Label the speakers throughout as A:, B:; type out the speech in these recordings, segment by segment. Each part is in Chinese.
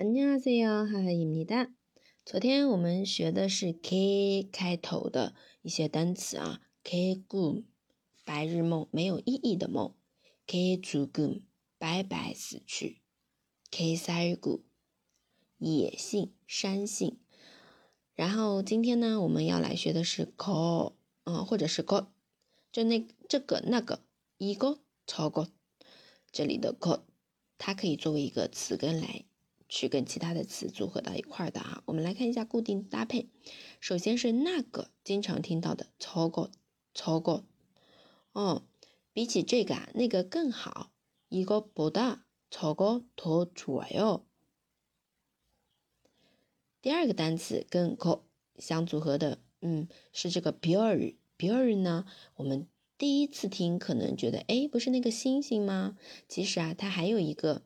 A: 안녕하세요，哈哈입니다。昨天我们学的是 K 开头的一些单词啊，K 구白日梦，没有意义的梦；K 죽음白白死去；K 살 구野性、山性。然后今天呢，我们要来学的是 Ko，嗯，或者是 Ko，就那这个那个一个超过这里的 Ko，它可以作为一个词根来。 去跟其他的词组合到一块的啊，我们来看一下固定搭配。首先是那个经常听到的超过超过，哦，比起这个啊，那个更好。一个不大超过多出来哟。第二个单词跟 co 相组合的，嗯，是这个比尔。比尔呢，我们第一次听可能觉得，哎，不是那个星星吗？其实啊，它还有一个。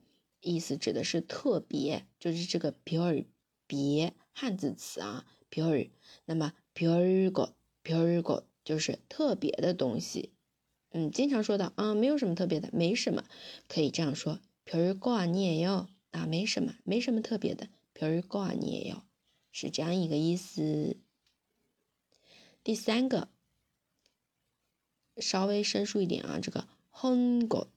A: 意思指的是特别，就是这个比尔别汉字词啊，比尔。那么比尔个比尔个就是特别的东西。嗯，经常说的啊，没有什么特别的，没什么，可以这样说，比尔个你也要啊，没什么，没什么特别的，比尔个你也要，是这样一个意思。第三个稍微生疏一点啊，这个很个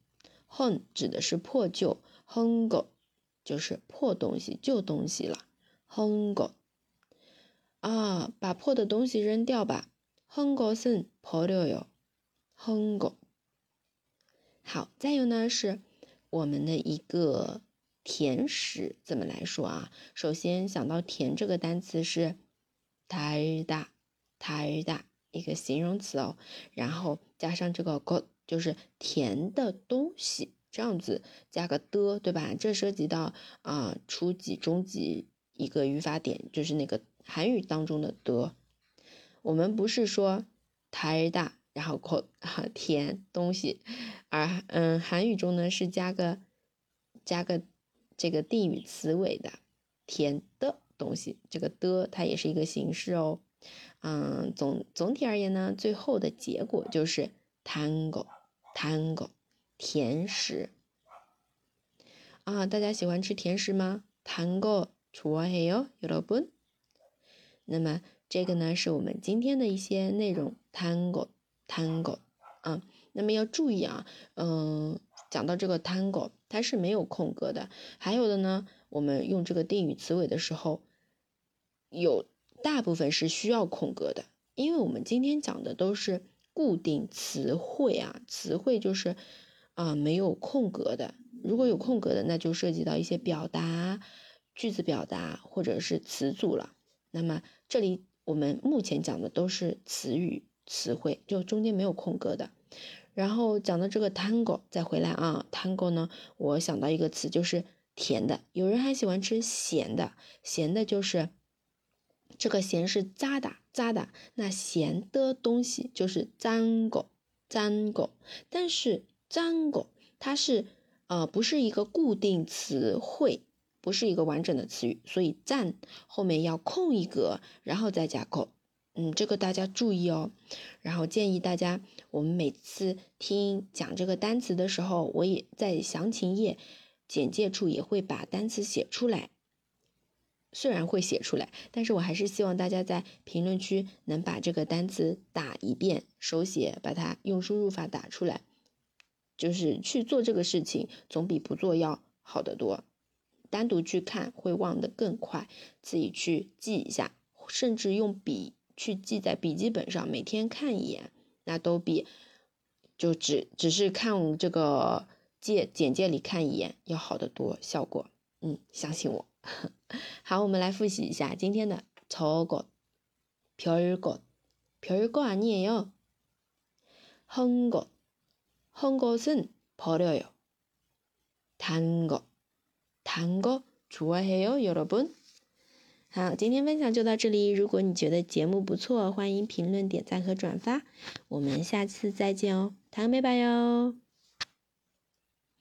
A: 很指的是破旧。Hongo 就是破东西、旧东西了。，hongo 啊，把破的东西扔掉吧。哼狗是破掉哟。哼狗好，再有呢是我们的一个甜食，怎么来说啊？首先想到甜这个单词是太大太大一个形容词哦，然后加上这个 go 就是甜的东西。这样子加个的，对吧？这涉及到啊初级、中级一个语法点，就是那个韩语当中的的。我们不是说太大，然后口甜东西，而嗯韩语中呢是加个加个这个定语词尾的甜的东西，这个的它也是一个形式哦。嗯，总总体而言呢，最后的结果就是 tango tango。甜食啊，大家喜欢吃甜食吗？糖果좋아해요여러 분。 那么这个呢，是我们今天的一些内容。糖果，糖果啊。那么要注意啊，嗯，讲到这个糖果，它是没有空格的。还有的呢，我们用这个定语词尾的时候，有大部分是需要空格的，因为我们今天讲的都是固定词汇啊，词汇就是。 啊没有空格的。如果有空格的那就涉及到一些表达句子表达或者是词组了。那么这里我们目前讲的都是词语词汇就中间没有空格的。然后讲到这个 tango 再回来啊 tango 呢我想到一个词就是甜的。有人还喜欢吃咸的咸的就是这个咸是渣打渣打那咸的东西就是 dango dango 但是 tango 它是呃不是一个固定词汇不是一个完整的词语所以赞后面要空一格然后再加个嗯这个大家注意哦。然后建议大家我们每次听讲这个单词的时候我也在详情页简介处也会把单词写出来。虽然会写出来但是我还是希望大家在评论区能把这个单词打一遍手写把它用输入法打出来就是去做这个事情，总比不做要好得多。单独去看会忘得更快，自己去记一下，甚至用笔去记在笔记本上，每天看一眼，那都比就只只是看这个介简介里看一眼要好得多，效果。嗯，相信我。好，我们来复习一下今天的超过、별 것、 별거아니에 요， 한 것。 한 것은 버려요. 단 거, 단거 좋아해요, 여러분? 好，今天分享就到这里。如果你觉得节目不错，欢迎评论、点赞和转发。我们下次再见哦，다음에봐요